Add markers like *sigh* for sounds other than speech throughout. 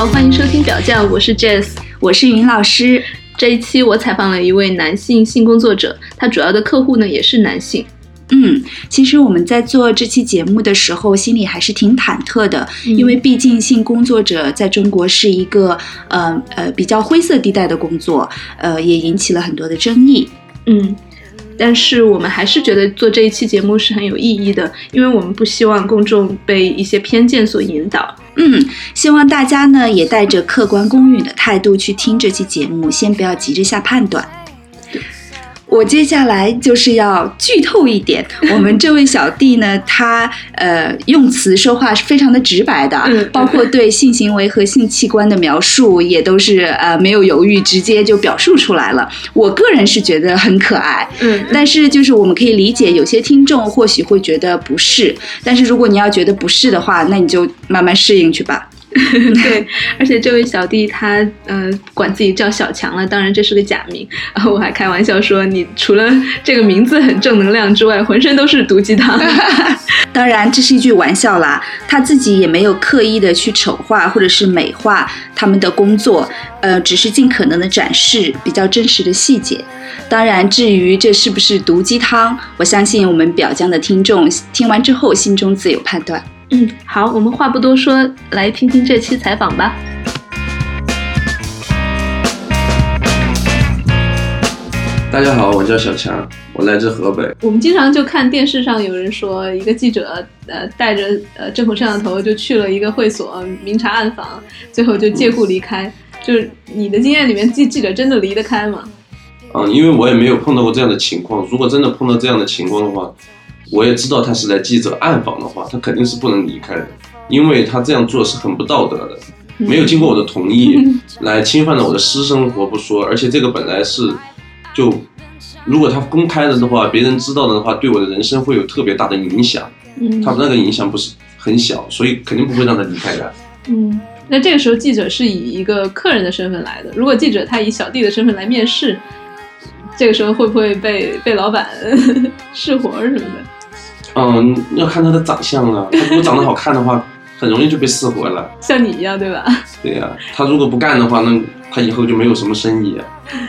好，欢迎收听表酱，我是 Jess，我是云老师。这一期我采访了一位男性性工作者，他主要的客户呢也是男性。嗯，其实我们在做这期节目的时候，心里还是挺忐忑的，因为毕竟性工作者在中国是一个呃呃比较灰色地带的工作，呃，也引起了很多的争议。嗯，但是我们还是觉得做这一期节目是很有意义的，因为我们不希望公众被一些偏见所引导。嗯，希望大家呢也带着客观公允的态度去听这期节目，先不要急着下判断。我接下来就是要剧透一点，*laughs* 我们这位小弟呢，他呃用词说话是非常的直白的，嗯包括对性行为和性器官的描述也都是呃没有犹豫，直接就表述出来了。我个人是觉得很可爱，嗯，但是就是我们可以理解，有些听众或许会觉得不适，但是如果你要觉得不适的话，那你就慢慢适应去吧。*laughs* 对，而且这位小弟他呃管自己叫小强了，当然这是个假名。然 *laughs* 后我还开玩笑说，你除了这个名字很正能量之外，浑身都是毒鸡汤。*laughs* 当然，这是一句玩笑啦。他自己也没有刻意的去丑化或者是美化他们的工作，呃，只是尽可能的展示比较真实的细节。当然，至于这是不是毒鸡汤，我相信我们表江的听众听完之后心中自有判断。嗯，好，我们话不多说，来听听这期采访吧。大家好，我叫小强，我来自河北。我们经常就看电视上有人说，一个记者呃带着呃正反摄像头就去了一个会所，明察暗访，最后就借故离开。就是你的经验里面，记记者真的离得开吗？嗯，因为我也没有碰到过这样的情况。如果真的碰到这样的情况的话，我也知道他是来记者暗访的话，他肯定是不能离开的，因为他这样做是很不道德的，没有经过我的同意，来侵犯了我的私生活不说，而且这个本来是就如果他公开了的话，别人知道了的话，对我的人生会有特别大的影响。嗯他那个影响不是很小，所以肯定不会让他离开的。嗯，那这个时候记者是以一个客人的身份来的，如果记者他以小弟的身份来面试，这个时候会不会被被老板 *laughs* 试活什么的？嗯，要看他的长相啊。*laughs* 他如果长得好看的话，很容易就被试活了。像你一样，对吧？对呀、他如果不干的话，那他以后就没有什么生意，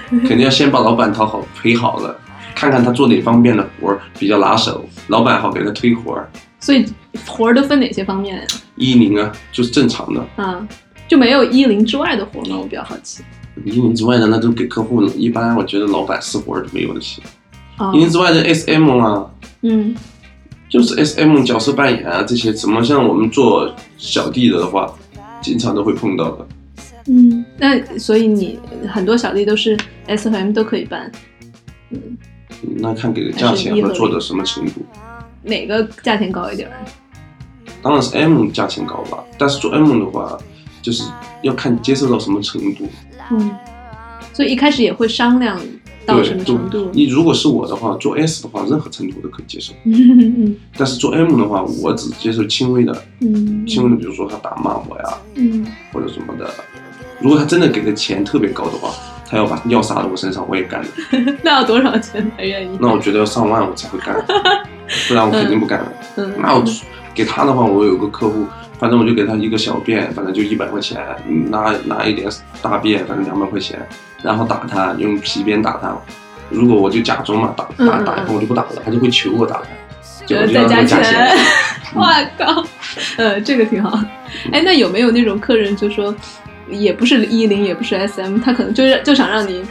肯定要先把老板讨好陪好了，看看他做哪方面的活儿比较拿手，老板好给他推活儿。所以活儿都分哪些方面呀？一零啊，就是正常的，啊，就没有一零之外的活儿吗？我比较好奇。一零之外的那都给客户。一般我觉得老板试活儿都没有问题。哦一零之外的 SM 啊，嗯就是 SM 角色扮演啊这些，怎么像我们做小弟的话，经常都会碰到的。嗯，那所以你很多小弟都是 S 和 M 都可以办，嗯，嗯那看给的价钱和做的什么程度。哪个价钱高一点？当然是 M 价钱高吧，但是做 M 的话，就是要看接受到什么程度。嗯，所以一开始也会商量到什对，么就程度。你如果是我的话，做 S 的话，任何程度我都可以接受。嗯但是做 M 的话，我只接受轻微的，嗯轻微的，比如说他打骂我呀，嗯或者什么的。如果他真的给的钱特别高的话，他要把尿撒到我身上，我也干 *laughs* 那要多少钱才愿意？那我觉得要上万我才会干，不然我肯定不干。*laughs* 嗯，那我给他的话，我有个客户，反正我就给他一个小便，反正就一百块钱，拿拿一点大便，反正两百块钱，然后打他，用皮鞭打他。如果我就假装嘛，打打打一会儿我就不打了，他就会求我打他，就再加让他加钱我。。*laughs* 靠，呃，这个挺好。哎，那有没有那种客人就说，也不是一零，也不是 SM，他可能就是就想让你，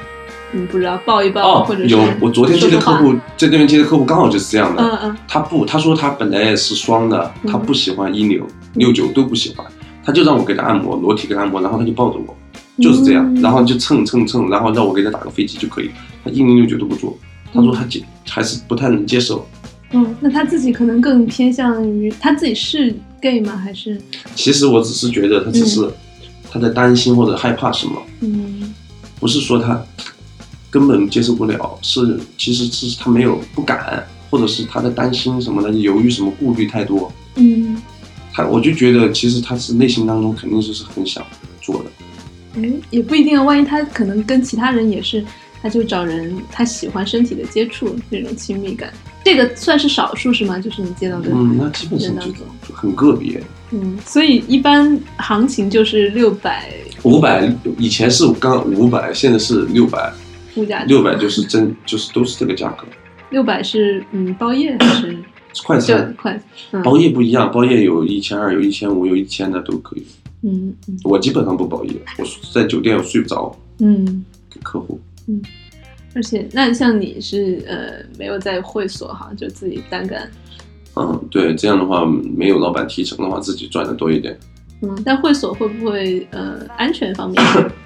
嗯，不知道抱一抱，哦或者，有我昨天接的客户，在那边接的客户刚好就是这样的。嗯嗯。他不，他说他本来也是双的，嗯。他不喜欢一六六九都不喜欢，他就让我给他按摩，裸体给他按摩，然后他就抱着我，就是这样，嗯。然后就蹭蹭蹭，然后让我给他打个飞机就可以，他一零六九都不做，他说他接还是不太能接受。嗯，那他自己可能更偏向于他自己是 gay 吗？还是？其实我只是觉得他只是他在担心或者害怕什么，嗯。不是说他根本接受不了，是其实是他没有不敢，或者是他在担心什么的，犹豫什么，顾虑太多。嗯，他我就觉得其实他是内心当中肯定就是很想做的。嗯，也不一定啊，万一他可能跟其他人也是他就找人，他喜欢身体的接触，那种亲密感，这个算是少数是吗？就是你见到的嗯，那基本上就很个别。嗯，所以一般行情就是六百五百以前是刚五百，现在是六百，物价，六百就是真就是都是这个价格。六百是嗯包夜还是就快餐快？嗯包夜不一样，包夜有一千二，有一千五，有一千的都可以。嗯嗯我基本上不包夜，我在酒店我睡不着，嗯，给客户。嗯而且那像你是呃没有在会所哈，就自己单干，嗯，对，这样的话没有老板提成的话，自己赚的多一点。嗯，但会所会不会呃安全方面 *laughs*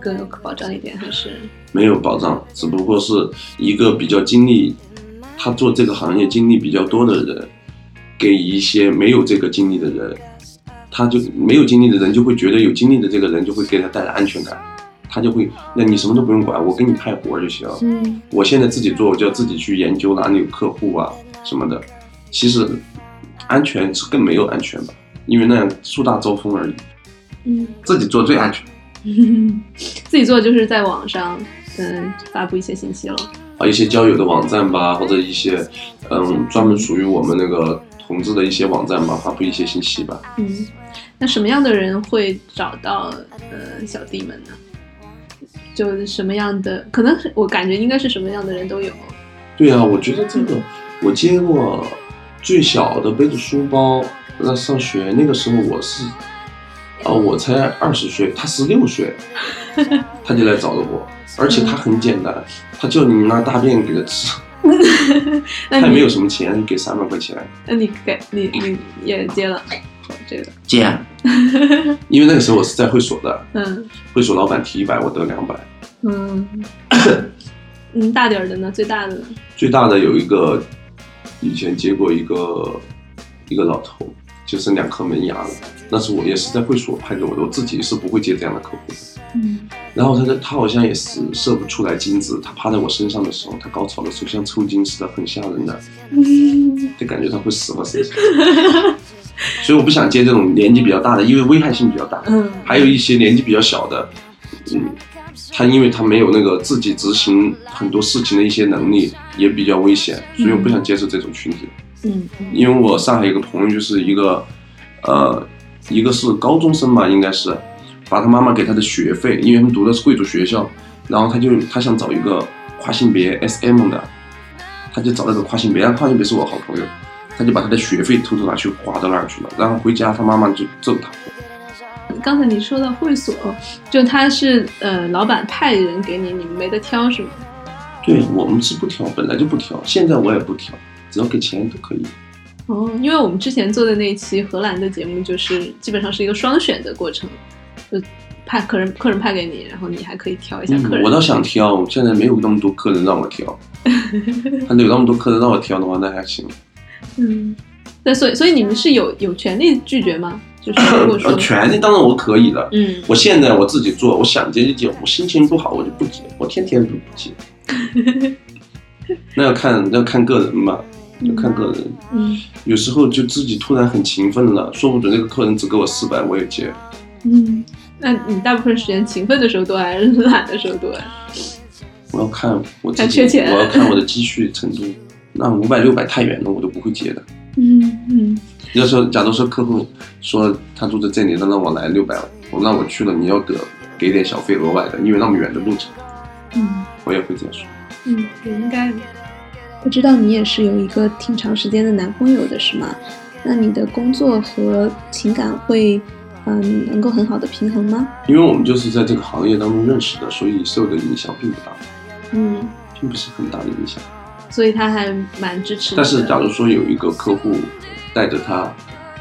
更有保障一点，还是没有保障，只不过是一个比较经历，他做这个行业经历比较多的人，给一些没有这个经历的人，他就没有经历的人就会觉得有经历的这个人就会给他带来安全感，他就会，那你什么都不用管，我给你派活就行。嗯我现在自己做，我就要自己去研究哪里有客户啊什么的。其实安全是更没有安全吧，因为那样树大招风而已。嗯。自己做最安全。*laughs* 自己做就是在网上，嗯，发布一些信息了。啊，一些交友的网站吧，或者一些嗯专门属于我们那个同志的一些网站吧，发布一些信息吧。嗯，那什么样的人会找到呃小弟们呢？就什么样的，可能我感觉应该是什么样的人都有。对啊，我觉得这个我接过最小的背着书包那上学，那个时候我是啊、我才二十岁，他十六岁，*laughs* 他就来找的我，而且他很简单，他叫你拿大便给他吃，*laughs* 他也没有什么钱，给三百块钱。那你给你你也接了，好这个，接，*laughs* 因为那个时候我是在会所的，嗯会所老板提一百，我得两百。嗯嗯，大点儿的呢，最大的呢，最大的有一个，以前接过一个一个老头，就剩两颗门牙了。那是我也是在会所派给我的，我自己是不会接这样的客户的。嗯然后他的他好像也是射不出来精子，他趴在我身上的时候，他高潮的时候像抽筋似的，很吓人的，嗯就感觉他会死我身上。所以我不想接这种年纪比较大的，因为危害性比较大。嗯，还有一些年纪比较小的，嗯，他因为他没有那个自己执行很多事情的一些能力，也比较危险，所以我不想接受这种群体。嗯嗯因为我上海有个朋友，就是一个，呃，一个是高中生吧，应该是，把他妈妈给他的学费，因为他们读的是贵族学校，然后他就他想找一个跨性别 SM 的，他就找那个跨性别，然后跨性别是我好朋友，他就把他的学费偷偷拿去花到那儿去了，然后回家他妈妈就揍他。刚才你说的会所，就他是呃老板派人给你，你们没得挑是吗？对我们是不挑，本来就不挑，现在我也不挑，只要给钱都可以。哦，因为我们之前做的那一期荷兰的节目，就是基本上是一个双选的过程，就派客人客人派给你，然后你还可以挑一下客人。嗯，我倒想挑，现在没有那么多客人让我挑。*laughs* 他有那么多客人让我挑的话，那还行。嗯，那，所以所以你们是有有权利拒绝吗？就是如果说呃，权利当然我可以了。嗯我现在我自己做，我想接就接，我心情不好我就不接，我天天都不接。*laughs* 那要看要看个人吧，要看个人。嗯有时候就自己突然很勤奋了，说不准这个客人只给我四百，我也接。嗯，那你大部分时间勤奋的时候多还是懒的时候多呀？我要看我自己，缺钱我要看我的积蓄程度。那五百六百太远了，我都不会接的。嗯嗯要说，假如说客户说他住在这里，那让我来六百，我让我去了，你要得给点小费额外的，因为那么远的路程，嗯我也会这样说。嗯，也应该的。我知道你也是有一个挺长时间的男朋友的是吗？那你的工作和情感会嗯能够很好的平衡吗？因为我们就是在这个行业当中认识的，所以受的影响并不大，嗯，并不是很大的影响。所以他还蛮支持。但是假如说有一个客户带着他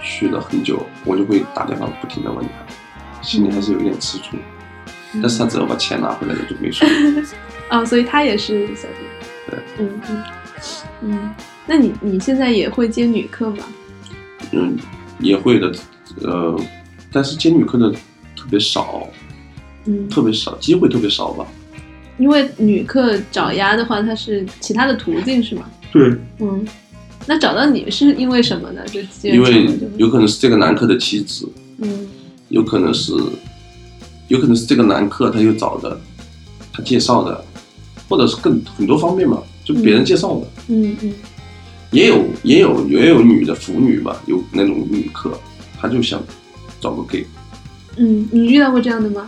去了很久，我就会打电话不停的问他，心里还是有一点吃醋。但是他只要把钱拿回来了就没事。*laughs* 哦，所以他也是小弟。对，嗯嗯嗯。那你你现在也会接女客吗？嗯，也会的，呃，但是接女客的特别少，嗯，特别少，机会特别少吧。因为女客找鸭的话，它是其他的途径是吗？对，嗯。那找到你是因为什么呢？就因为有可能是这个男客的妻子，嗯有可能是，有可能是这个男客他又找的，他介绍的，或者是更很多方面嘛，就别人介绍的，嗯嗯。也有也有也有女的腐女吧，有那种女客，她就想找个 gay，嗯，你遇到过这样的吗？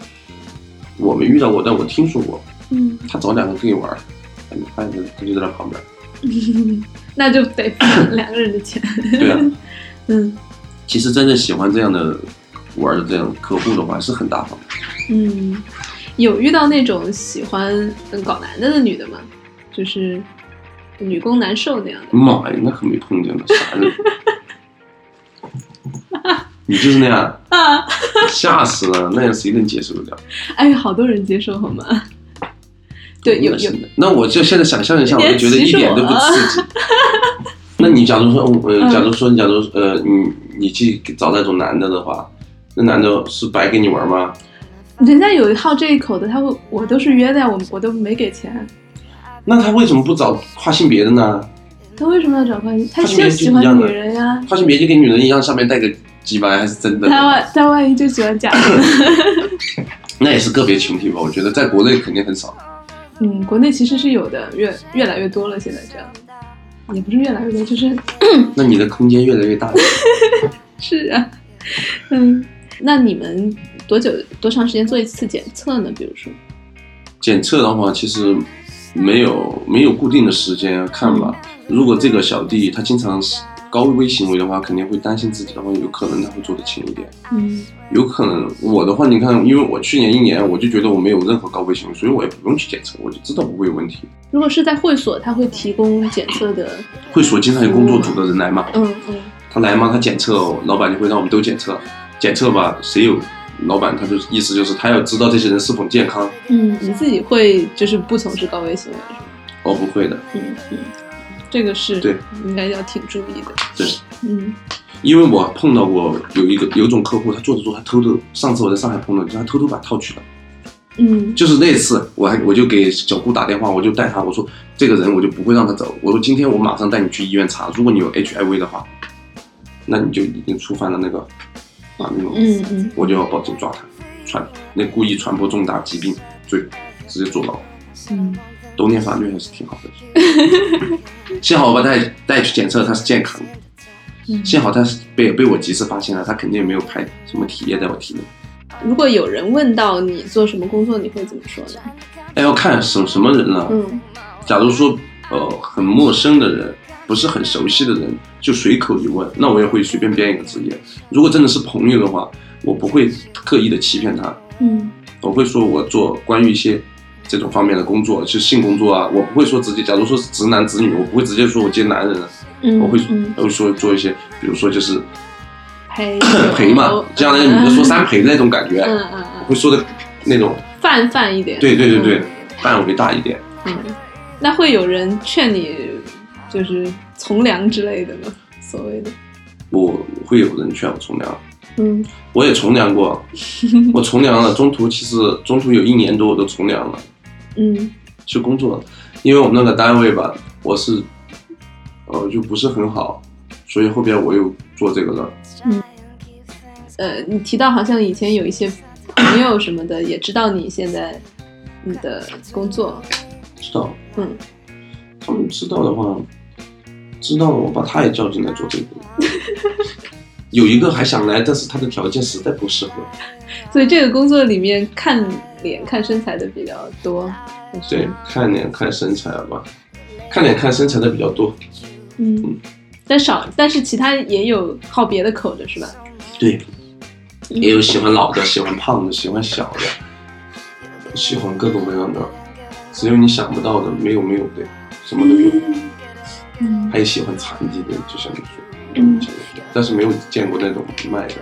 我没遇到过，但我听说过，嗯，她找两个 gay 玩儿，哎你发现她就在那旁边，*laughs* 那就得付 *laughs* 两个人的钱。对啊，*laughs* 嗯。其实真正喜欢这样的玩的这样客户的话是很大方的，嗯，有遇到那种喜欢嗯搞男的的女的吗？就是女攻男受那样的。妈呀，那可没碰见呢，啥人？*laughs* 你就是那样，啊，吓死了，那样谁能接受得了？哎，好多人接受好吗？对，有有。那我就现在想象一下，我就觉得一点都不刺激。*laughs* 那你假如说，呃，嗯假如说，假如呃，你你去找那种男的的话，那男的是白跟你玩吗？人家有好这一口的，他会我都是约的呀，我我都没给钱，那他为什么不找跨性别的呢？他为什么要找跨性他就喜欢女人呀，跨性别就跟女人一样，上面带个鸡巴还是真的？他万他万一就喜欢假的。*laughs* 那也是个别群体吧，我觉得在国内肯定很少。嗯，国内其实是有的，越越来越多了。现在这样，也不是越来越多，就是 *coughs* 那你的空间越来越大了。*laughs* 是啊，嗯，那你们多久多长时间做一次检测呢？比如说，检测的话，其实没有没有固定的时间看吧。嗯如果这个小弟他经常是高危行为的话，肯定会担心自己的话，有可能他会做的轻一点。嗯有可能我的话，你看，因为我去年一年我就觉得我没有任何高危行为，所以我也不用去检测，我就知道不会有问题。如果是在会所，他会提供检测的，会所经常有工作组的人来嘛，嗯嗯他来嘛，他检测，老板就会让我们都检测，检测吧，谁有老板他就意思就是他要知道这些人是否健康，嗯，你自己会就是不从事高危行为是吗？哦不会的，嗯嗯，这个是对，应该要挺注意的。对。嗯因为我碰到过有一个有一种客户，他做着做着，他偷偷，上次我在上海碰到，他偷偷把套取了。嗯就是那次，我还我就给小顾打电话，我就带他，我说这个人我就不会让他走，我说今天我马上带你去医院查，如果你有 HIV 的话，那你就已经触犯了那个啊那种，嗯嗯我就要报警抓他，传那故意传播重大疾病罪，直接坐牢。嗯都念法律还是挺好的。*laughs* 幸好我把他带带去检测，他是健康的。嗯。幸好他是被被我及时发现了，他肯定没有排什么体液在我体内。如果有人问到你做什么工作，你会怎么说呢？哎，要看什什么人了。嗯假如说呃很陌生的人，不是很熟悉的人，就随口一问，那我也会随便编一个职业。如果真的是朋友的话，我不会刻意的欺骗他，嗯。我会说我做关于一些这种方面的工作，就性工作啊，我不会说直接，假如说是直男直女，我不会直接说我接男人啊，嗯，我会嗯。我会说做一些，比如说就是陪陪嘛，这样那个女的说三陪的那种感觉，嗯嗯嗯，会说的那种，泛泛一点。对对对对嗯，范围大一点。嗯，那会有人劝你就是从良之类的吗？所谓的，我会有人劝我从良，嗯。*laughs* 我也从良过，我从良了，中途其实中途有一年多我都从良了，嗯。去工作了，因为我们那个单位吧，我是，呃，就不是很好，所以后边我又做这个了。嗯。呃，你提到好像以前有一些朋友什么的也知道你现在你的工作，知道，嗯，他们知道的话，知道了我把他也叫进来做这个。*laughs* 有一个还想来，但是他的条件实在不适合。所以这个工作里面看脸看身材的比较多。对，，看脸看身材吧，看脸看身材的比较多。嗯，但少，但是其他也有好别的口的是吧？对，也有喜欢老的，喜欢胖的，喜欢小的，喜欢各种各样的，只有你想不到的，没有没有的，什么都有。嗯还有喜欢残疾的，就像你说，嗯但是没有见过那种卖的，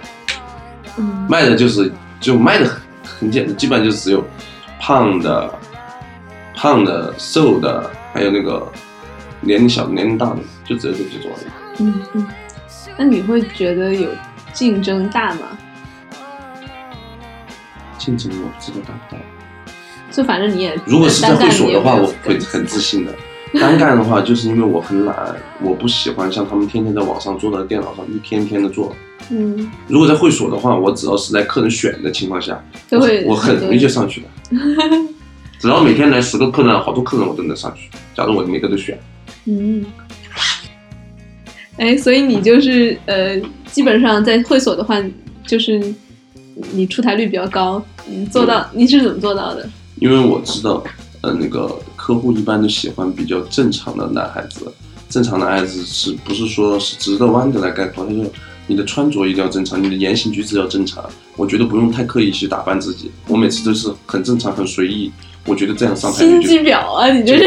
嗯卖的就是就卖的很很简单，基本上就只有胖的、胖的、瘦的，还有那个年龄小的、年龄大的，就只有这几种而已。嗯嗯，那你会觉得有竞争大吗？竞争我不知道大不大。就反正你也如果是在会所的话，我会很自信的。*laughs* 单干的话，就是因为我很懒，我不喜欢像他们天天在网上坐在电脑上一天天的做。嗯，如果在会所的话，我只要是在客人选的情况下，都会我我很容易就上去的。只要每天来十个客人，好多客人我都能上去。假如我每个都选，嗯，哎，所以你就是呃，基本上在会所的话，就是你出台率比较高，你做到你是怎么做到的？因为我知道，呃，那个客户一般都喜欢比较正常的男孩子。正常男孩子是不是说是直的弯的来概括？他说你的穿着一定要正常，你的言行举止要正常。我觉得不用太刻意去打扮自己，我每次都是很正常、很随意。我觉得这样上台心率就机婊啊，你这是？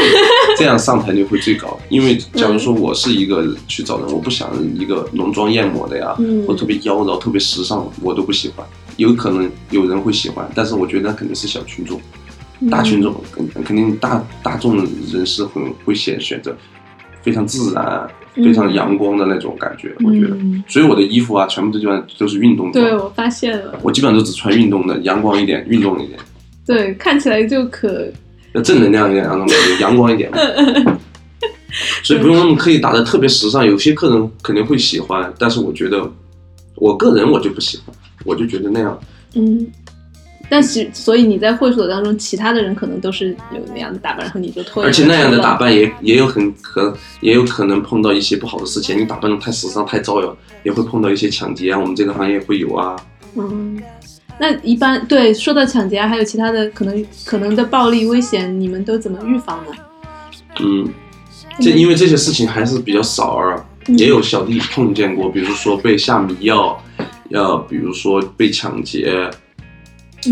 这样上台率会最高。因为假如说我是一个去找人，我不想一个浓妆艳抹的呀，嗯或特别妖娆、特别时尚，我都不喜欢。有可能有人会喜欢，但是我觉得那肯定是小群众。大群众肯肯定大大众人士很会选选择非常自然、非常阳光的那种感觉，我觉得。嗯，所以我的衣服啊，全部都基本上都是运动装。对我发现了，我基本上都只穿运动的，阳光一点，运动一点，对，看起来就可要正能量一点，那种感觉，阳光一点。所以不用那么刻意打的特别时尚，有些客人肯定会喜欢，但是我觉得我个人我就不喜欢，我就觉得那样嗯。但是，所以你在会所当中，其他的人可能都是有那样的打扮，然后你就脱颖而且那样的打扮也也有很可也有可能碰到一些不好的事情。你打扮的太时尚、太招摇，也会碰到一些抢劫啊。我们这个行业会有啊。嗯，那一般对说到抢劫啊，还有其他的可能可能的暴力危险，你们都怎么预防呢？嗯，这因为这些事情还是比较少啊，嗯也有小弟碰见过，比如说被下迷药，要比如说被抢劫，嗯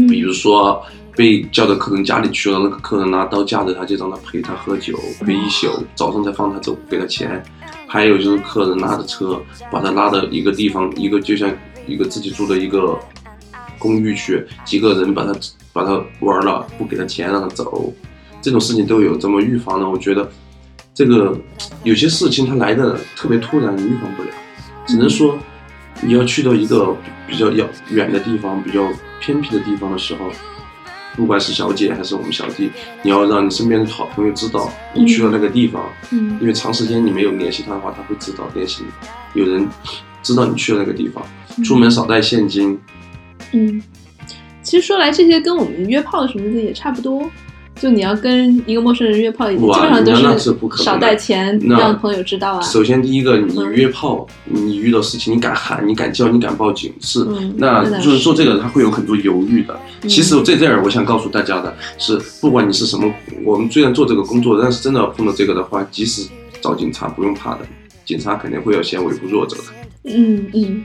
比如说被叫到客人家里去了，那个客人拿刀架着他，就让他陪他喝酒，陪一宿，早上才放他走，给他钱。还有就是客人拉着车把他拉到一个地方，一个就像一个自己住的一个公寓去，几个人把他把他玩了，不给他钱让他走，这种事情都有。怎么预防呢？我觉得这个有些事情它来的特别突然，你预防不了，只能说你要去到一个比较遥远的地方、比较偏僻的地方的时候，不管是小姐还是我们小弟，你要让你身边的好朋友知道你去了那个地方，嗯因为长时间你没有联系他的话，他会知道联系你。有人知道你去了那个地方，出门少带现金，嗯，其实说来这些跟我们约炮什么的也差不多。就你要跟一个陌生人约炮，基本上都是少带钱，那让朋友知道啊。首先，第一个，你嗯约炮，你遇到事情，你敢喊，你敢叫，你敢报警，是。嗯那就是做这个，他会有很多犹豫的。嗯其实在这儿，我想告诉大家的是，不管你是什么，我们虽然做这个工作，但是真的碰到这个的话，即使找警察，不用怕的，警察肯定会要先维护弱者的。嗯嗯，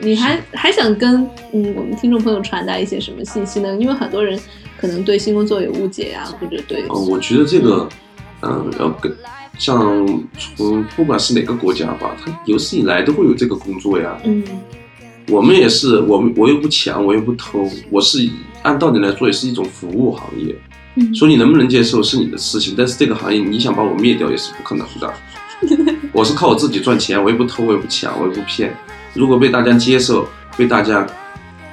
你还还想跟嗯我们听众朋友传达一些什么信息呢？因为很多人可能对新工作有误解呀、或者对嗯，我觉得这个，嗯，要跟像从不管是哪个国家吧，它有史以来都会有这个工作呀。嗯我们也是，我们我又不抢，我又不偷，我是按道理来说也是一种服务行业。嗯说你能不能接受是你的事情，但是这个行业你想把我灭掉也是不可能的。*laughs* 我是靠我自己赚钱，我也不偷，我也不抢，我也不骗。如果被大家接受，被大家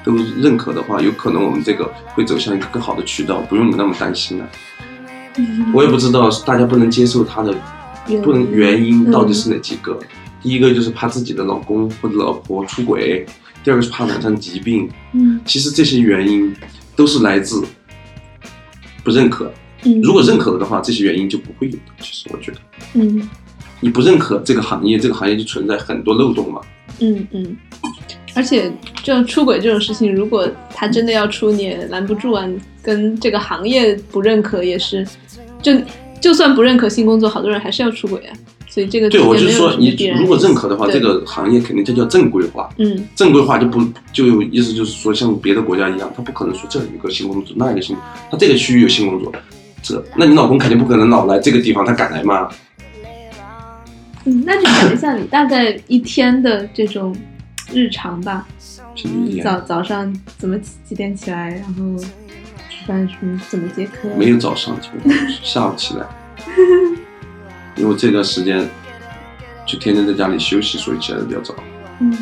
都认可的话，有可能我们这个会走向一个更好的渠道，不用你那么担心了。嗯我也不知道大家不能接受他的不能原嗯因到底是哪几个。第一个就是怕自己的老公或者老婆出轨，第二个是怕染上疾病。嗯其实这些原因都是来自不认可。嗯，如果认可了的话，这些原因就不会有的。其实我觉得，嗯你不认可这个行业，这个行业就存在很多漏洞嘛。嗯嗯，而且这出轨这种事情，如果他真的要出，你也拦不住啊。跟这个行业不认可也是，就就算不认可性工作，好多人还是要出轨啊。所以这个对，我就说间没有什么必然你如果认可的话，这个行业肯定这叫正规化。嗯正规化就不就有意思，就是说像别的国家一样，他不可能说这有一个性工作，那一个性，他这个区域有性工作，这那你老公肯定不可能老来这个地方，他敢来吗？嗯，那就讲一下你大概一天的这种日常吧。早，早上怎么几几点起来，然后吃饭什么怎么接课？没有早上，基本上是下午起来，*laughs* 因为这段时间就天天在家里休息，所以起来的比较早。嗯，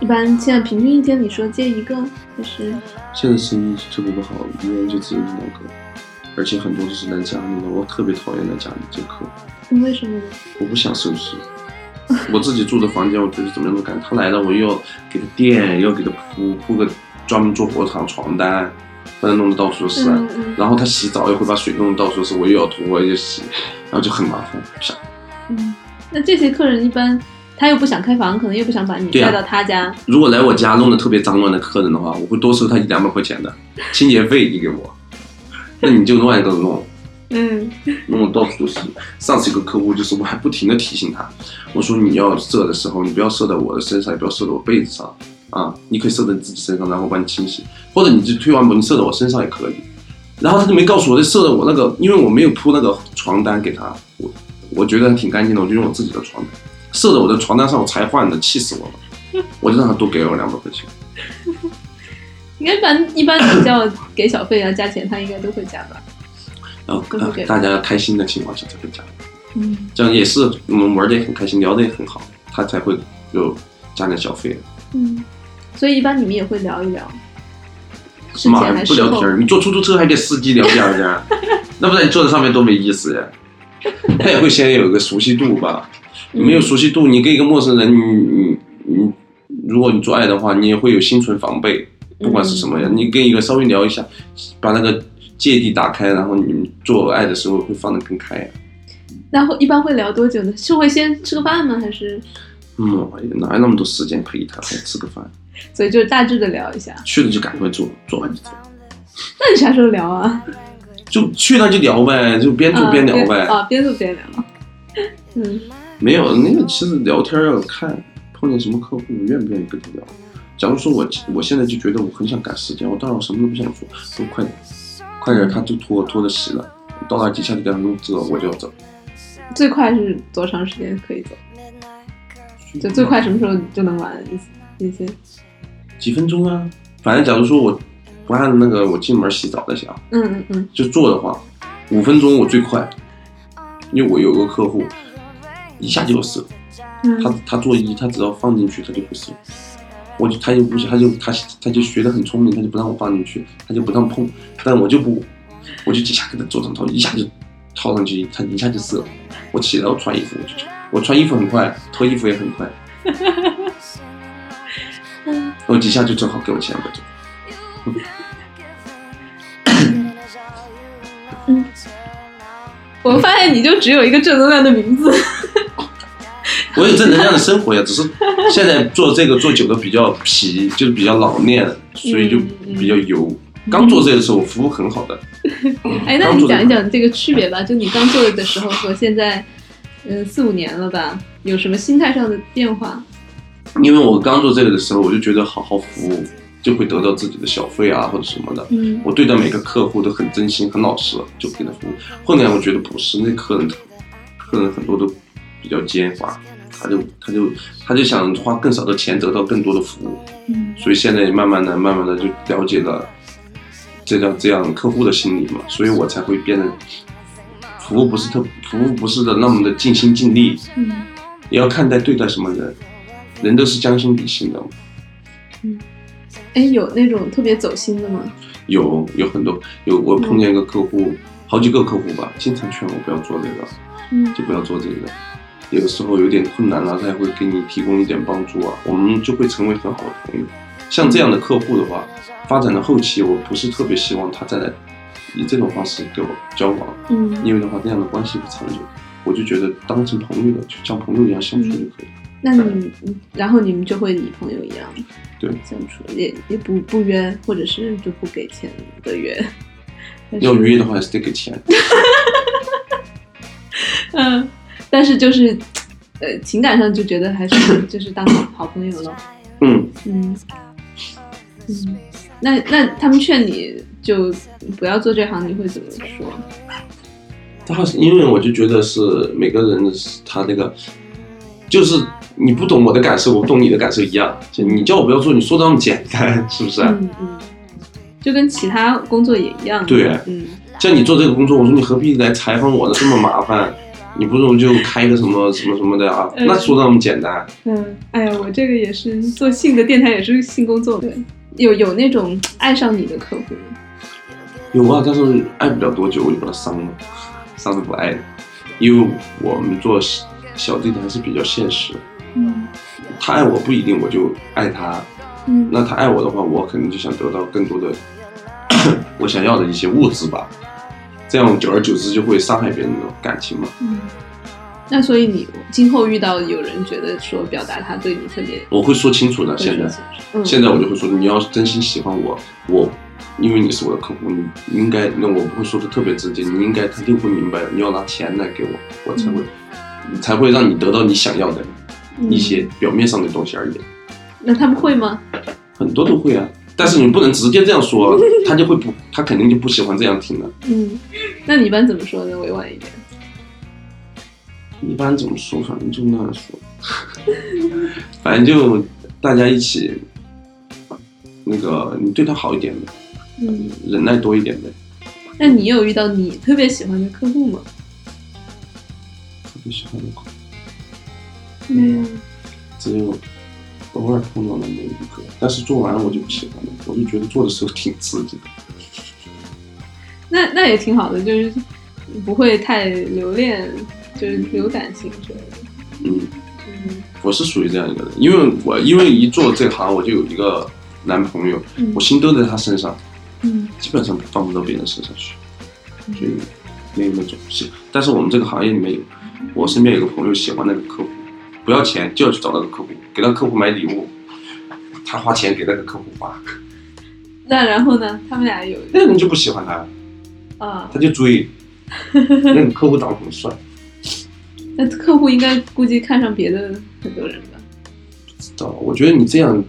一般现在平均一天，你说接一个，就是现在生意特别不好，一年就只有一两个，而且很多都是来家里的，我特别讨厌来家里接客。嗯为什么呢？我不想收拾。*laughs* 我自己住的房间，我觉得怎么样都干。他来了，我又要给他垫，又要给他铺铺个专门做火场床单，把他弄得到处都是。嗯嗯然后他洗澡也会把水弄得到处都是，我又要涂，我又洗，然后就很麻烦。是嗯，那这些客人一般他又不想开房，可能又不想把你带到他家，如果来我家弄得特别脏乱的客人的话，我会多收他一两百块钱的清洁费，你给我，那你就乱给我弄。嗯弄得到处都是。上次一个客户就是我还不停的提醒他，我说你要射的时候，你不要射在我的身上，也不要射到我被子上啊，你可以射在你自己身上，然后我帮你清洗，或者你就推完膜，你射在我身上也可以。然后他就没告诉我，就射在我那个，因为我没有铺那个床单给他，我我觉得挺干净的，我就用我自己的床单射在我的床单上，我才换的，气死我了。我就让他多给我两百块钱。应该一般一般你叫给小费啊加钱，他应该都会加吧？然后、都是给大家开心的情况下才会加。嗯这样也是我们玩的也很开心，聊的也很好，他才会有加点小费。嗯，所以一般你们也会聊一聊，事妈还是后不聊天？儿，你坐出租车还得司机聊天儿去，*laughs* 那不然你坐在上面多没意思呀。他也会先有一个熟悉度吧，你没有熟悉度，你跟一个陌生人，你你你，如果你做爱的话，你也会有心存防备，不管是什么呀，你跟一个稍微聊一下，把那个芥蒂打开，然后你们做爱的时候会放得更开。然后一般会聊多久呢？是会先吃个饭吗？还是嗯，哪有那么多时间陪他，还吃个饭？所以就大致的聊一下？去了就赶快做，做完就走。那你啥时候聊啊？就去那就聊呗，就边做边聊呗。啊，边做边聊。*laughs* 嗯没有那个，其实聊天要看碰见什么客户，愿不愿意跟他聊。假如说我我现在就觉得我很想赶时间，我当然我什么都不想做，都快点，快点，他就拖拖着洗了，到那几下就给他弄这，我就要走。最快是多长时间可以走？就最快什么时候就能完一一些？几分钟啊？反正假如说我不按那个我进门洗澡的想，嗯嗯嗯就做的话，五分钟我最快，因为我有个客户一下就射，嗯，他他做一，他只要放进去，他就会射。我就他就不是，他就他他就学得很聪明，他就不让我放进去，他就不让碰，但我就不，我就几下给他做成套，一下就套上去，他一下就射。我起来我穿衣服我就去，我穿衣服很快，脱衣服也很快，*laughs* 嗯我几下就正好给我钱了就。我发现你就只有一个正能量的名字。我有正能量的生活呀，只是现在做这个做久了比较皮，就是比较老练，所以就比较油。刚做这个的时候，我服务很好的，哎，那你讲一讲这个区别吧，就你刚做的时候和现在，嗯，四五年了吧，有什么心态上的变化？因为我刚做这个的时候，我就觉得好好服务就会得到自己的小费啊或者什么的。嗯我对待每个客户都很真心、很老实，就给他服务。后来我觉得不是，那客人客人很多都比较奸猾，他就他就他就想花更少的钱得到更多的服务，嗯。所以现在慢慢的、慢慢的就了解了这样这样客户的心理嘛，所以我才会变得服务不是特服务不是的那么的尽心尽力，嗯。也要看待对待什么人，人都是将心比心的嗯。哎，有那种特别走心的吗？有有很多。有我碰见一个客户，好几个客户吧，经常劝我不要做这个，嗯。就不要做这个。有的时候有点困难了，他也会给你提供一点帮助啊，我们就会成为很好的朋友。像这样的客户的话，发展到后期，我不是特别希望他再来以这种方式跟我交往，嗯，因为的话这样的关系不长久。我就觉得当成朋友的，就像朋友一样相处就可以。那你然后你们就会以朋友一样对相处，也也不不约，或者是就不给钱的约。要约的话还是得给钱。*laughs* 嗯，但是就是，呃，情感上就觉得还是 *coughs* 就是当好好朋友了。嗯，嗯嗯，那那他们劝你就不要做这行，你会怎么说？他是因为我就觉得是每个人的他那个，就是你不懂我的感受，我不懂你的感受一样。就你叫我不要做，你说的那么简单，是不是？嗯嗯，就跟其他工作也一样。对嗯像你做这个工作，我说你何必来采访我呢？这么麻烦，你不如就开个什么什么什么的啊？嗯那说的那么简单，嗯，哎呀，我这个也是做性的电台，也是性工作。对，有有那种爱上你的客户吗？有啊，但是爱不了多久我就把他删了，伤的不爱了，因为我们做小弟的还是比较现实，嗯他爱我不一定我就爱他，嗯那他爱我的话，我肯定就想得到更多的 *coughs* 我想要的一些物质吧，这样久而久之就会伤害别人的感情嘛。嗯，那所以你今后遇到有人觉得说表达他对你特别，我会说清楚的。现在，嗯，现在我就会说，你要是真心喜欢我，我因为你是我的客户，你应该，那我不会说的特别直接，你应该他就会明白，你要拿钱来给我，我才会，才会让你得到你想要的一些表面上的东西而已。那他们会吗？很多都会啊。但是你不能直接这样说，*laughs* 他就会不，他肯定就不喜欢这样听了。嗯，那你一般怎么说呢？委婉一点。一般怎么说？反正就那样说，*laughs* 反正就大家一起，那个你对他好一点呗，嗯，忍耐多一点呗。那你有遇到你特别喜欢的客户吗？特别喜欢的客户？没有，只有。偶尔碰到了那一个，但是做完了我就不喜欢了，我就觉得做的时候挺刺激的。*laughs* 那那也挺好的，就是不会太留恋，就是有感情之类的。嗯嗯，我是属于这样一个人，因为我因为一做这行，我就有一个男朋友，我心都在他身上，嗯，基本上放不到别人身上去，所以没有那种是。但是我们这个行业里面有，我身边有个朋友喜欢那个客户。不要钱就要去找那个客户，给那个客户买礼物，他花钱给那个客户花。那然后呢？他们俩有那人就不喜欢他，啊，他就追。那个客户长得很帅。那客户应该估计看上别的很多人吧？不知道，我觉得你这样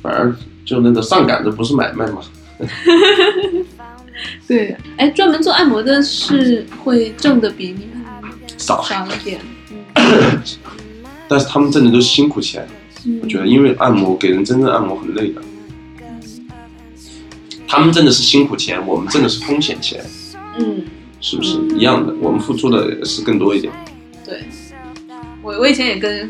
反而就那个上赶着不是买卖嘛。*laughs* 对，哎，专门做按摩的是会挣的比你们少少一点。*laughs* 但是他们挣的都是辛苦钱，我觉得，因为按摩给人真正按摩很累的。他们挣的是辛苦钱，我们挣的是风险钱，嗯，是不是一样的？我们付出的是更多一点。对，我我以前也跟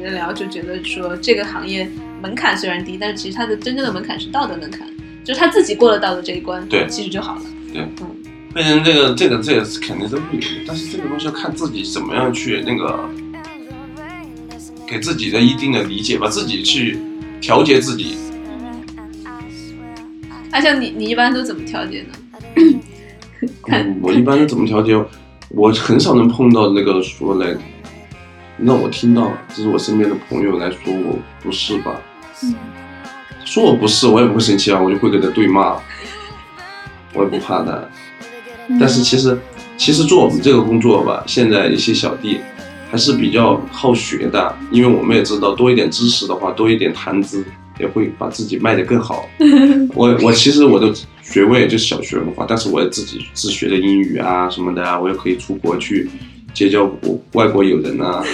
人聊，就觉得说这个行业门槛虽然低，但是其实它的真正的门槛是道德门槛，就是他自己过了道德这一关，对，其实就好了。对，嗯，变成这个这个这个肯定都会有，但是这个东西要看自己怎么样去那个。给自己的一定的理解吧，自己去调节自己。啊像你，你一般都怎么调节呢？*coughs* 嗯我一般怎么调节，我很少能碰到那个说来让我听到，就是我身边的朋友来说我不是吧？说我不是，我也不会生气啊，我就会跟他对骂，我也不怕的。但是其实，其实做我们这个工作吧，现在一些小弟。还是比较好学的，因为我们也知道，多一点知识的话，多一点谈资，也会把自己卖得更好。*laughs* 我我其实我的学位就是小学文化，但是我也自己自学的英语啊什么的啊，我也可以出国去结交国外国友人啊，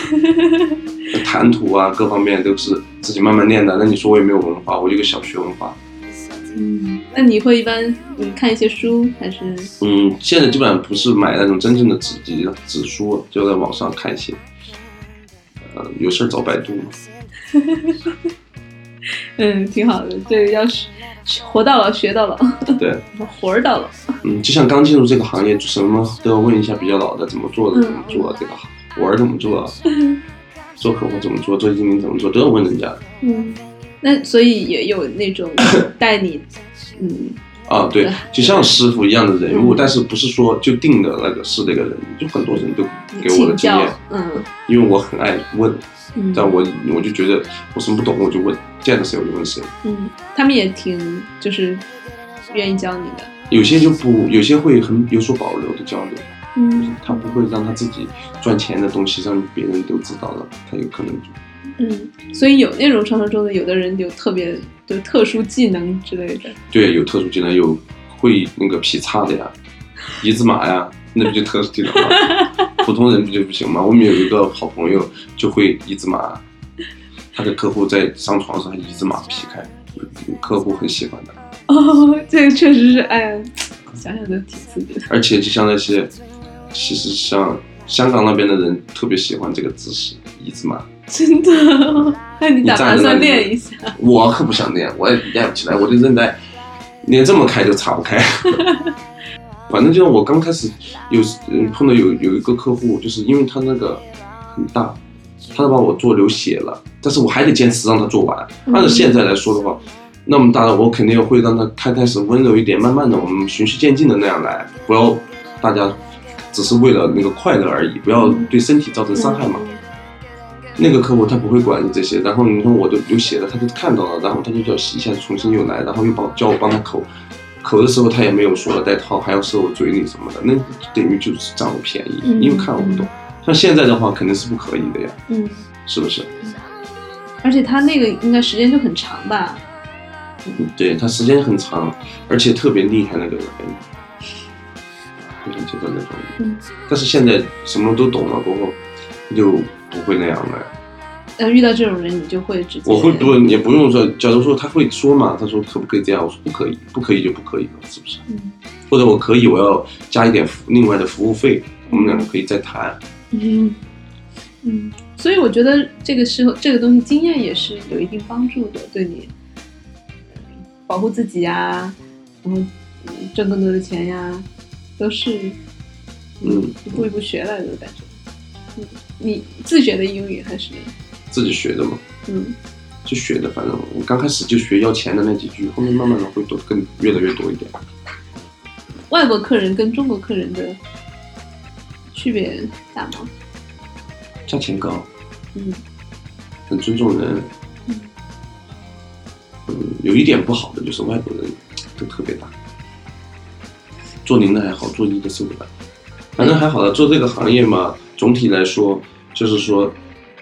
*laughs* 谈吐啊各方面都是自己慢慢练的。那你说我也没有文化，我有个小学文化。嗯，那你会一般嗯看一些书还是？嗯，现在基本上不是买那种真正的纸籍纸书，就在网上看一些。呃，有事儿找百度嘛。*laughs* 嗯，挺好的，这个要是活到老学到老。对，*laughs* 活儿到老。嗯，就像刚进入这个行业，什么都要问一下比较老的怎么做的，怎么做这个活儿怎么做，*laughs* 做客户怎么做，做经理怎么做，都要问人家。嗯。那所以也有那种 *coughs* 带你，嗯啊，对，就像师傅一样的人物，但是不是说就定的那个是那个人，就很多人都给我的经验，嗯，因为我很爱问，嗯，但我我就觉得我什么不懂我就问，见了谁我就问谁，嗯，他们也挺就是愿意教你的，有些就不，有些会很有所保留的交流，嗯，他不会让他自己赚钱的东西让别人都知道了，他有可能就。嗯，所以有那种传说中的，有的人有特别就特殊技能之类的。对，有特殊技能，有会那个劈叉的呀，*laughs* 一字马呀，那不就特殊技能吗？*laughs* 普通人不就不行吗？我们有一个好朋友就会一字马，他的客户在上床时候一字马劈开，客户很喜欢的。哦，这个确实是，哎呀，想想都挺刺激的。而且就像那些，其实像香港那边的人特别喜欢这个姿势，一字马。真的？*laughs* 那你打算练一下？我可不想练，我也练不起来，我的韧带连这么开都岔不开。*laughs* 反正就是我刚开始有碰到有有一个客户，就是因为他那个很大，他都把我做流血了，但是我还得坚持让他做完。按照现在来说的话，那么大的，我肯定会让他开开始温柔一点，慢慢的我们循序渐进的那样来，不要大家只是为了那个快乐而已，不要对身体造成伤害嘛。那个客户他不会管你这些，然后你看我都有写了，他就看到了，然后他就叫洗一下，重新又来，然后又帮叫我帮他口，口的时候他也没有说了带套，还要射我嘴里什么的，那等于就是占我便宜，嗯因为看我不懂。像现在的话肯定是不可以的呀，嗯，是不是？而且他那个应该时间就很长吧？对他时间很长，而且特别厉害那个人，我想觉得那种。嗯但是现在什么都懂了过后，就不会那样了。呃，遇到这种人你就会直接，我会不也不用说，假如说他会说嘛，他说可不可以这样？我说不可以，不可以就不可以了，是不是？嗯或者我可以，我要加一点服另外的服务费，我们两个可以再谈。嗯嗯，所以我觉得这个时候这个东西经验也是有一定帮助的，对你呃保护自己呀，然后嗯挣更多的钱呀，都是嗯，一步一步学来的感觉。嗯，你自学的英语还是自己学的嘛，嗯就学的。反正我刚开始就学要钱的那几句，后面慢慢的会多更越来越多一点。外国客人跟中国客人的区别大吗？价钱高，嗯很尊重人。嗯嗯，有一点不好的就是外国人都特别大，做零的还好，做一的受不了。反正还好了，做这个行业嘛，总体来说就是说，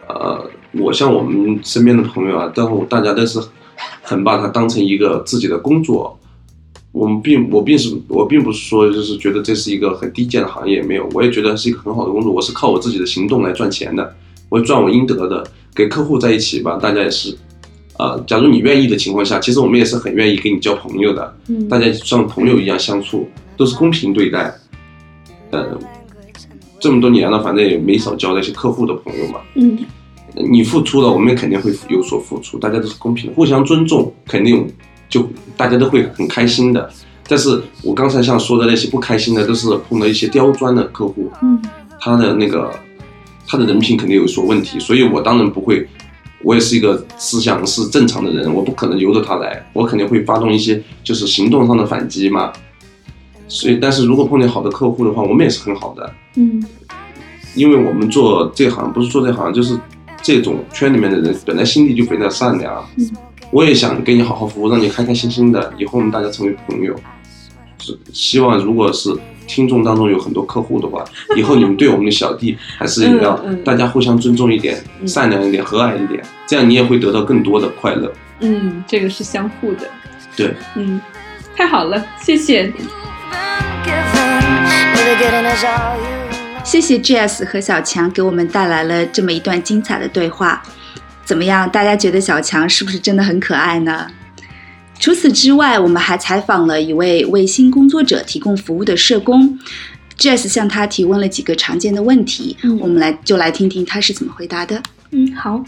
呃，我像我们身边的朋友啊，都大家都是很把它当成一个自己的工作。我们并我并是我并不是说就是觉得这是一个很低贱的行业，没有，我也觉得是一个很好的工作。我是靠我自己的行动来赚钱的，我赚我应得的，给客户在一起吧，大家也是，啊、假如你愿意的情况下，其实我们也是很愿意跟你交朋友的，嗯大家像朋友一样相处，都是公平对待。呃，这么多年了，反正也没少交那些客户的朋友嘛。嗯你付出了，我们也肯定会有所付出，大家都是公平的，互相尊重，肯定就大家都会很开心的。但是我刚才像说的那些不开心的，都是碰到一些刁钻的客户，嗯他的那个他的人品肯定有所问题，所以我当然不会，我也是一个思想是正常的人，我不可能由着他来，我肯定会发动一些就是行动上的反击嘛。所以，但是如果碰见好的客户的话，我们也是很好的，嗯因为我们做这行不是做这行，就是这种圈里面的人本来心地就非常善良。嗯我也想给你好好服务，让你开开心心的，以后我们大家成为朋友。是希望如果是听众当中有很多客户的话，*laughs* 以后你们对我们的小弟还是要大家互相尊重一点、嗯善良一点、和蔼一点，这样你也会得到更多的快乐。嗯，这个是相互的。对，嗯，太好了，谢谢。谢谢 Jazz 和小强给我们带来了这么一段精彩的对话。怎么样？大家觉得小强是不是真的很可爱呢？除此之外，我们还采访了一位为新工作者提供服务的社工。Jazz 向他提问了几个常见的问题，嗯我们来就来听听他是怎么回答的。嗯，好。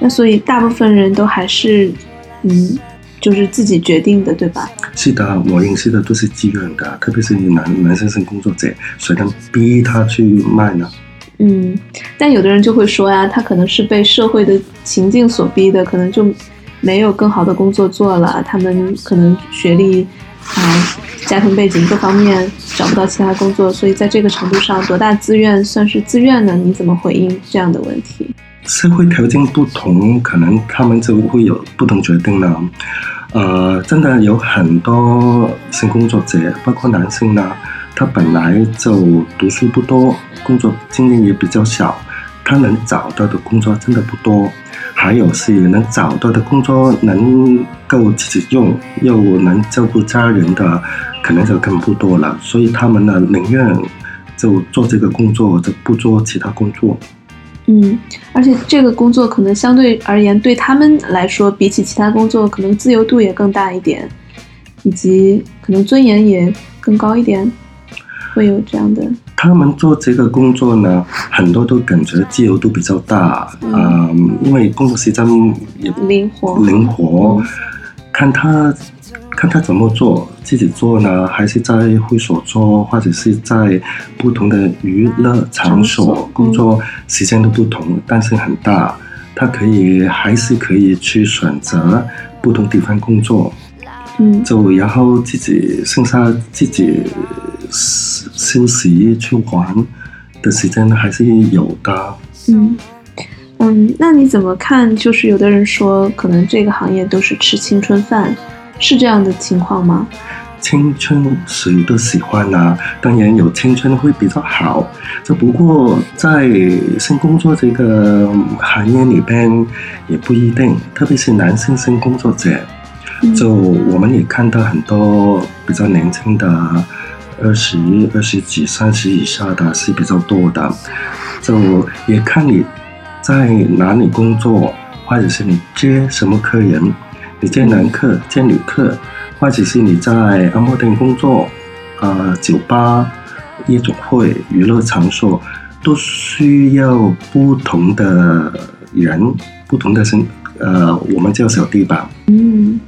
那所以大部分人都还是，嗯，就是自己决定的，对吧？是的，我认识的都是自愿的，特别是男男生性工作者，谁能逼他去卖呢？嗯，但有的人就会说呀，他可能是被社会的情境所逼的，可能就没有更好的工作做了，他们可能学历啊、家庭背景各方面找不到其他工作，所以在这个程度上，多大自愿算是自愿呢？你怎么回应这样的问题？社会条件不同，可能他们就会有不同决定了。呃，真的有很多性工作者，包括男性呢，他本来就读书不多，工作经验也比较少，他能找到的工作真的不多。还有是能找到的工作能够自己用，又能照顾家人的，可能就更不多了。所以他们呢，宁愿就做这个工作，就不做其他工作。嗯，而且这个工作可能相对而言，对他们来说，比起其他工作，可能自由度也更大一点，以及可能尊严也更高一点，会有这样的。他们做这个工作呢，很多都感觉自由度比较大，嗯。啊、因为工作时间也灵活，灵活，嗯看他看他怎么做，自己做呢，还是在会所做，或者是在不同的娱乐场所工作，时间都不同，但是很大，他可以还是可以去选择不同地方工作，嗯就然后自己剩下自己休息去玩的时间还是有的。嗯嗯，那你怎么看？就是有的人说，可能这个行业都是吃青春饭，是这样的情况吗？青春谁都喜欢呐、当然有青春会比较好。只不过在性工作这个行业里边也不一定，特别是男性性工作者，嗯就我们也看到很多比较年轻的，二十二十几、三十以下的是比较多的。就也看你在哪里工作，或者是你接什么客人，你见男客、见女客，或者是你在按摩店工作，呃，酒吧、夜总会、娱乐场所，都需要不同的人，不同的身，呃，我们叫小弟吧。嗯，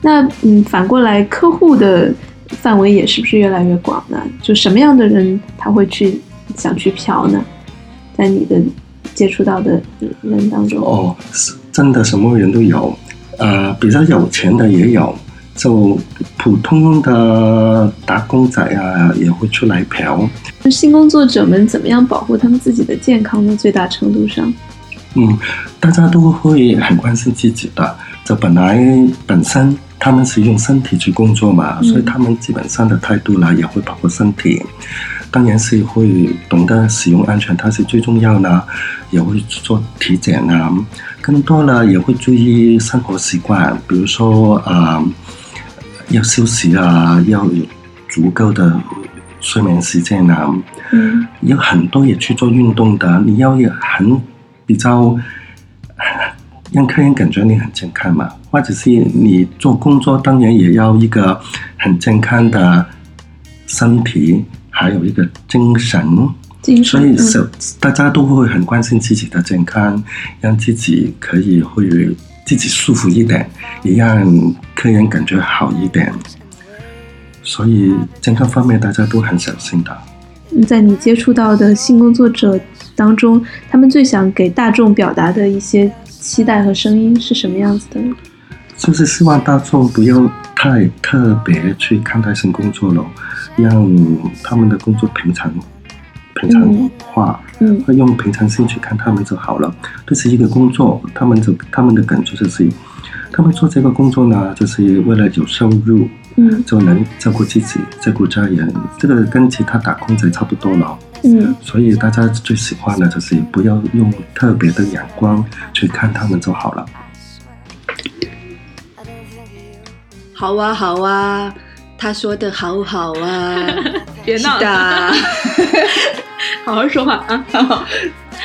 那嗯，反过来，客户的范围也是不是越来越广呢？就什么样的人他会去想去嫖呢？在你的接触到的人当中，哦，是真的什么人都有，呃，比较有钱的也有，就普通的打工仔啊也会出来嫖。那性工作者们怎么样保护他们自己的健康呢？最大程度上，嗯，大家都会很关心自己的。这本来本身他们是用身体去工作嘛，嗯所以他们基本上的态度呢也会保护身体。当然是会懂得使用安全它是最重要的，也会做体检啊，更多了也会注意生活习惯，比如说啊、呃要休息啊，要有足够的睡眠时间啊，嗯有很多也去做运动的，你要也很比较让客人感觉你很健康嘛，或者是你做工作，当然也要一个很健康的身体，还有一个精神。精神，所以嗯是大家都会很关心自己的健康，让自己可以会自己舒服一点，也让客人感觉好一点。所以健康方面大家都很小心的。嗯在你接触到的性工作者当中，他们最想给大众表达的一些期待和声音是什么样子的呢？就是希望大众不要太特别去看待性工作了，让他们的工作平常平常话，嗯会用平常心去看他们就好了。这是一个工作，他们就他们的感觉就是，他们做这个工作呢，就是为了有收入，嗯就能照顾自己、照顾家人。这个跟其他打工仔差不多了。嗯所以大家最喜欢的就是不要用特别的眼光去看他们就好了。好啊，好啊，他说的好好啊，*laughs* 别闹 *laughs* 好好说话啊！好好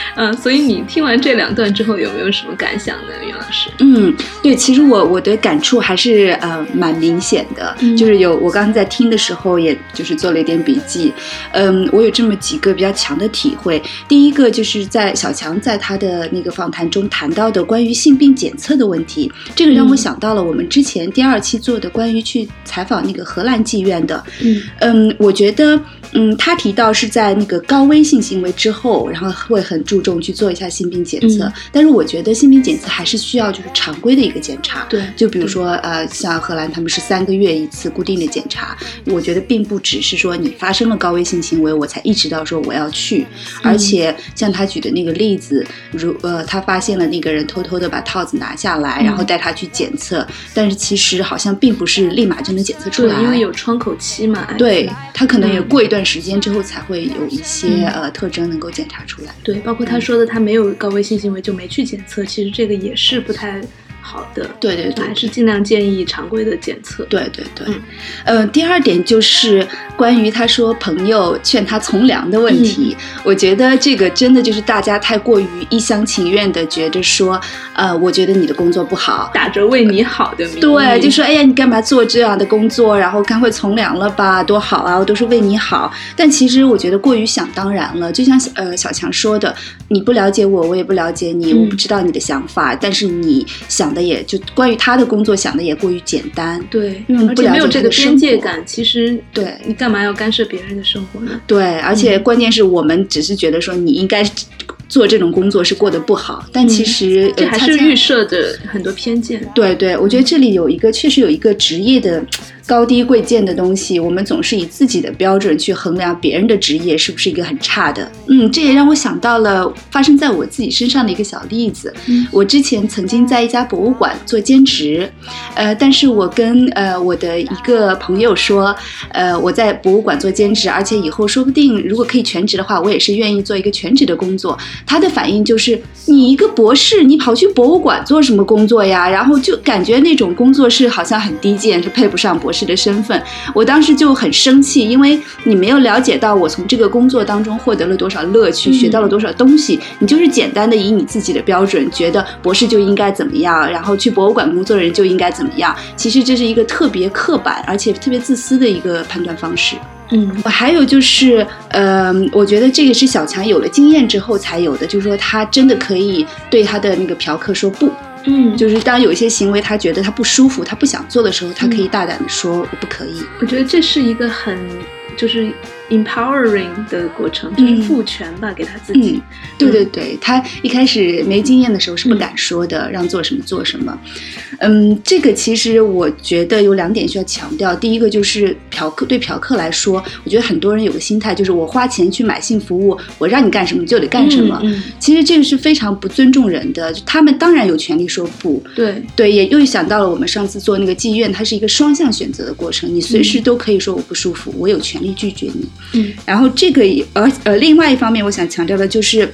*laughs* 嗯，所以你听完这两段之后，有没有什么感想呢，袁老师？嗯，对，其实我我的感触还是呃蛮明显的，嗯就是有我刚刚在听的时候，也就是做了一点笔记，嗯，我有这么几个比较强的体会。第一个就是在小强在他的那个访谈中谈到的关于性病检测的问题，这个让我嗯想到了我们之前第二期做的关于去采访那个荷兰妓院的，嗯嗯，我觉得，嗯，他提到是在那个高危性行为之后，然后会很注重去做一下性病检测。嗯但是我觉得性病检测还是需要就是常规的一个检查。对就比如说呃，像荷兰他们是三个月一次固定的检查，我觉得并不只是说你发生了高危性行为，我才意识到说我要去，而且像他举的那个例子，如呃，他发现了那个人偷偷的把套子拿下来，嗯然后带他去检测，但是其实好像并不是立马就能检测出对来，，因为有窗口期嘛。哎对，他可能也嗯过一段时间之后才会有一些、嗯呃特征能够检查出来。对，包括他说的，他没有高危性行为就没去检测，其实这个也是不太好的。对对对还是尽量建议常规的检测。对对对，嗯呃，第二点就是关于他说朋友劝他从良的问题，我觉得这个真的就是大家太过于一厢情愿的觉得说，呃，我觉得你的工作不好，打着为你好的名义，对，就说哎呀，你干嘛做这样的工作？然后干脆从良了吧，多好啊，我都是为你好。但其实我觉得过于想当然了，就像呃小强说的，你不了解我，我也不了解你，嗯我不知道你的想法，但是你想的也就关于他的工作想的也过于简单。对因为而且没有这个边界感，其实对你干嘛要干涉别人的生活呢？对，而且关键是我们只是觉得说你应该做这种工作是过得不好，但其实、嗯这还是预设的很多偏见。对对，我觉得这里有一个确实有一个职业的高低贵贱的东西，我们总是以自己的标准去衡量别人的职业是不是一个很差的。嗯，这也让我想到了发生在我自己身上的一个小例子。嗯我之前曾经在一家博物馆做兼职，呃，但是我跟呃我的一个朋友说，呃，我在博物馆做兼职，而且以后说不定如果可以全职的话，我也是愿意做一个全职的工作。他的反应就是：你一个博士，你跑去博物馆做什么工作呀？然后就感觉那种工作是好像很低贱，是配不上博士的身份。我当时就很生气，因为你没有了解到我从这个工作当中获得了多少乐趣，嗯学到了多少东西。你就是简单的以你自己的标准，觉得博士就应该怎么样，然后去博物馆工作的人就应该怎么样。其实这是一个特别刻板而且特别自私的一个判断方式。嗯还有就是，呃，我觉得这个是小强有了经验之后才有的，就是说他真的可以对他的那个嫖客说不，嗯，就就是当有一些行为他觉得他不舒服，他不想做的时候，他可以大胆的说我不可以。我觉得这是一个很就是 empowering 的过程，就是嗯赋权吧，给他自己嗯。对对对，他一开始没经验的时候是不敢说的，让做什么做什么。嗯，这个其实我觉得有两点需要强调。第一个就是嫖客对嫖客来说，我觉得很多人有个心态就是我花钱去买性服务，我让你干什么就得干什么。其实这个是非常不尊重人的，就他们当然有权利说不。对，对，也又想到了我们上次做那个妓院，它是一个双向选择的过程，你随时都可以说我不舒服，我有权利拒绝你。嗯然后这个也，而呃，另外一方面，我想强调的就是。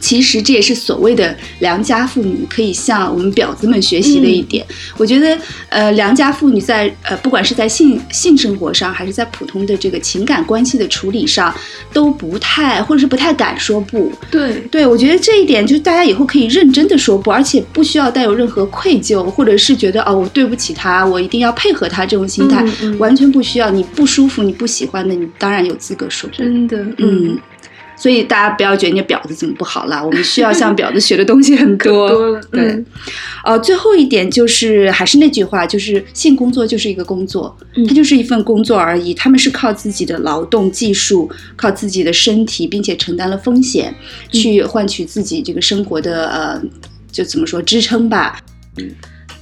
其实这也是所谓的良家妇女可以向我们婊子们学习的一点。我觉得，呃，良家妇女在呃，不管是在性性生活上，还是在普通的这个情感关系的处理上，都不太或者是不太敢说不。对，对，我觉得这一点就是大家以后可以认真的说不，而且不需要带有任何愧疚，或者是觉得哦我对不起他，我一定要配合他这种心态，嗯嗯完全不需要。你不舒服，你不喜欢的，你当然有资格说不。真的，嗯，所以大家不要觉得你婊子怎么不好啦，*laughs* 我们需要向婊子学的东西很多。对嗯，呃，最后一点就是还是那句话，就是性工作就是一个工作，嗯它就是一份工作而已。他们是靠自己的劳动技术，靠自己的身体，并且承担了风险，去换取自己这个生活的呃，就怎么说支撑吧。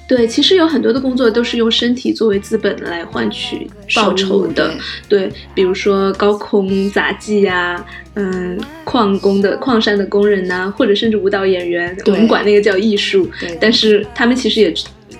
对，其实有很多的工作都是用身体作为资本来换取报酬的，对，比如说高空杂技呀、嗯，矿工的矿山的工人呐、或者甚至舞蹈演员，我们管那个叫艺术，对。但是他们其实也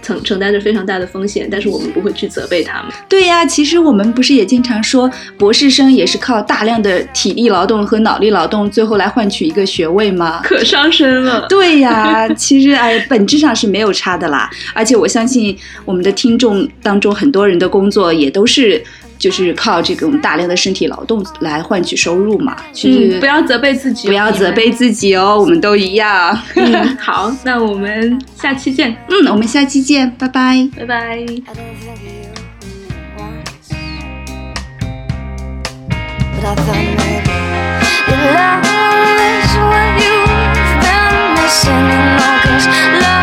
承承担着非常大的风险，但是我们不会去责备他们。对呀，其实我们不是也经常说，博士生也是靠大量的体力劳动和脑力劳动，最后来换取一个学位吗？可伤身了。对呀，其实哎，本质上是没有差的啦。而且我相信我们的听众当中很多人的工作也都是就是靠这种大量的身体劳动来换取收入嘛。其实、嗯，不要责备自己，不要责备自己哦，我们都一样。嗯，好，那我们下期见，嗯，我们下期见，拜拜。拜拜。I don't think you once. But I thought maybe that love is what you've been missing. You know, 'cause